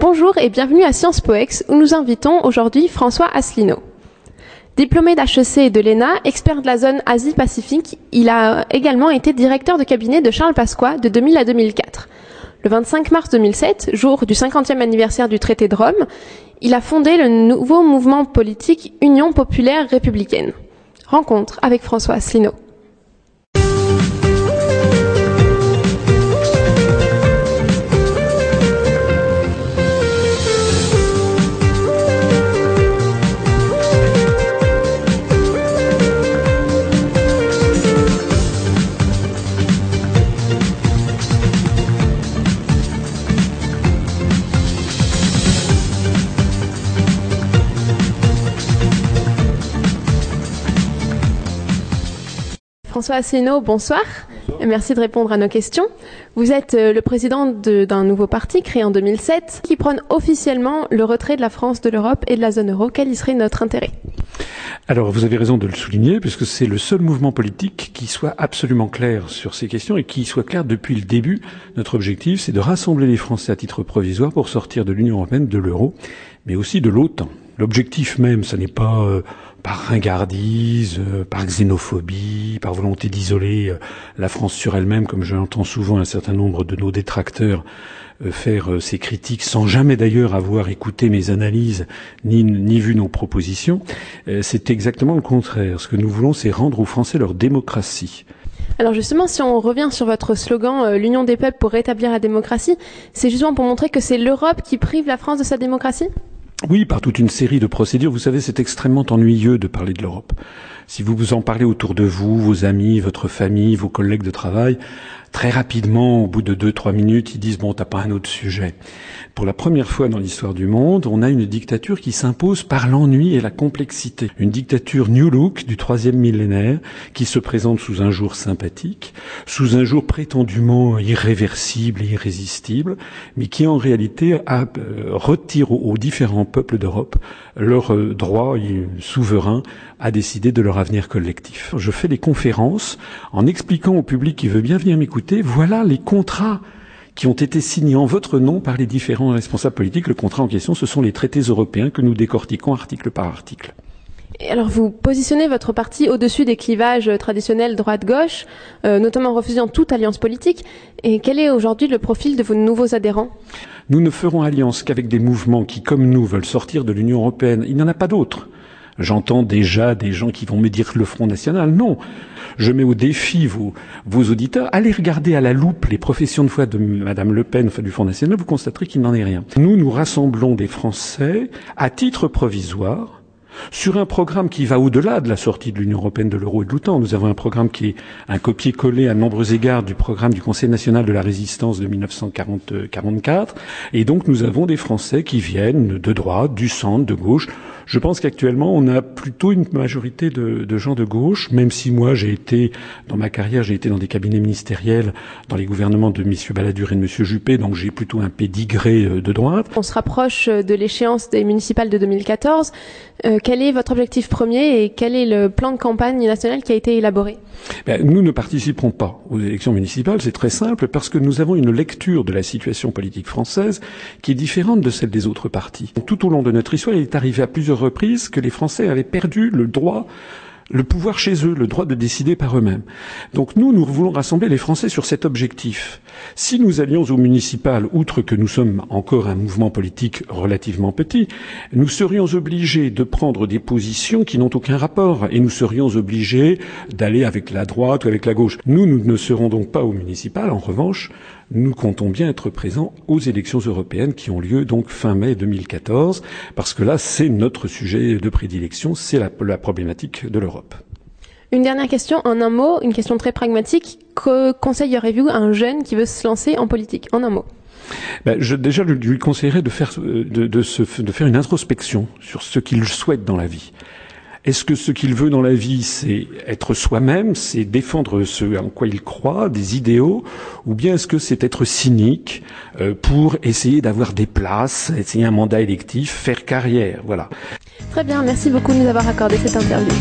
Bonjour et bienvenue à Sciences Poex où nous invitons aujourd'hui François Asselineau. Diplômé d'HEC et de l'ENA, expert de la zone Asie-Pacifique, il a également été directeur de cabinet de Charles Pasqua de 2000 à 2004. Le 25 mars 2007, jour du 50e anniversaire du traité de Rome, il a fondé le nouveau mouvement politique Union populaire républicaine. Rencontre avec François Asselineau. François Asselineau, bonsoir. Merci de répondre à nos questions. Vous êtes euh, le président d'un nouveau parti créé en 2007 qui prône officiellement le retrait de la France de l'Europe et de la zone euro. Quel y serait notre intérêt? Alors, vous avez raison de le souligner, puisque c'est le seul mouvement politique qui soit absolument clair sur ces questions et qui soit clair depuis le début. Notre objectif, c'est de rassembler les Français à titre provisoire pour sortir de l'Union européenne, de l'euro, mais aussi de l'OTAN. L'objectif même, ce n'est pas euh, par ringardise, euh, par xénophobie, par volonté d'isoler euh, la France sur elle-même, comme je l'entends souvent un certain nombre de nos détracteurs faire ces critiques sans jamais d'ailleurs avoir écouté mes analyses ni vu nos propositions. C'est exactement le contraire. Ce que nous voulons, c'est rendre aux Français leur démocratie. Alors justement, si on revient sur votre slogan l'union des peuples pour rétablir la démocratie, c'est justement pour montrer que c'est l'Europe qui prive la France de sa démocratie? Oui, par toute une série de procédures. Vous savez, c'est extrêmement ennuyeux de parler de l'Europe. Si vous vous en parlez autour de vous, vos amis, votre famille, vos collègues de travail, très rapidement, au bout de deux, trois minutes, ils disent bon, t'as pas un autre sujet. Pour la première fois dans l'histoire du monde, on a une dictature qui s'impose par l'ennui et la complexité. Une dictature New Look du troisième millénaire qui se présente sous un jour sympathique, sous un jour prétendument irréversible et irrésistible, mais qui en réalité euh, retire aux, différents peuples d'Europe leur euh, droit souverain à décider de leur avenir collectif. Je fais des conférences en expliquant au public qui veut bien venir m'écouter, voilà les contrats qui ont été signés en votre nom par les différents responsables politiques. Le contrat en question, ce sont les traités européens que nous décortiquons article par article. Et alors vous positionnez votre parti au-dessus des clivages traditionnels droite-gauche, euh, notamment en refusant toute alliance politique. Et quel est aujourd'hui le profil de vos nouveaux adhérents? Nous ne ferons alliance qu'avec des mouvements qui, comme nous, veulent sortir de l'Union européenne. Il n'y en a pas d'autres. J'entends déjà des gens qui vont me dire le Front National. Non. Je mets au défi vos, auditeurs. Allez regarder à la loupe les professions de foi de Madame Le Pen, enfin du Front National, vous constaterez qu'il n'en est rien. Nous, nous rassemblons des Français à titre provisoire sur un programme qui va au-delà de la sortie de l'Union européenne, de l'euro et de l'OTAN. Nous avons un programme qui est un copier-coller à nombreux égards du programme du Conseil national de la résistance de 1944. Et donc nous avons des Français qui viennent de droite, du centre, de gauche. Je pense qu'actuellement, on a plutôt une majorité de, de, gens de gauche, même si moi, j'ai été, dans ma carrière, j'ai été dans des cabinets ministériels, dans les gouvernements de M. Balladur et de M. Juppé, donc j'ai plutôt un pédigré euh, de droite. On se rapproche de l'échéance des municipales de 2014. Euh, quel est votre objectif premier et quel est le plan de campagne national qui a été élaboré? Ben, Nous ne participerons pas aux élections municipales, c'est très simple, parce que nous avons une lecture de la situation politique française qui est différente de celle des autres partis. Tout au long de notre histoire, il est arrivé à plusieurs reprises que les Français avaient perdu le droit le pouvoir chez eux, le droit de décider par eux-mêmes. Donc nous, nous voulons rassembler les Français sur cet objectif. Si nous allions aux municipales, outre que nous sommes encore un mouvement politique relativement petit, nous serions obligés de prendre des positions qui n'ont aucun rapport et nous serions obligés d'aller avec la droite ou avec la gauche. Nous, nous ne serons donc pas aux municipales. En revanche, nous comptons bien être présents aux élections européennes qui ont lieu donc fin mai 2014, parce que là, c'est notre sujet de prédilection, c'est la, la problématique de l'Europe. Une dernière question, en un mot, une question très pragmatique. Que conseillerez-vous à un jeune qui veut se lancer en politique? En un mot. Ben, je, déjà, je lui conseillerais de faire, de, de, se, de faire une introspection sur ce qu'il souhaite dans la vie. Est-ce que ce qu'il veut dans la vie, c'est être soi-même, c'est défendre ce en quoi il croit, des idéaux, ou bien est-ce que c'est être cynique euh, pour essayer d'avoir des places, essayer un mandat électif, faire carrière, voilà. Très bien, merci beaucoup de nous avoir accordé cette interview.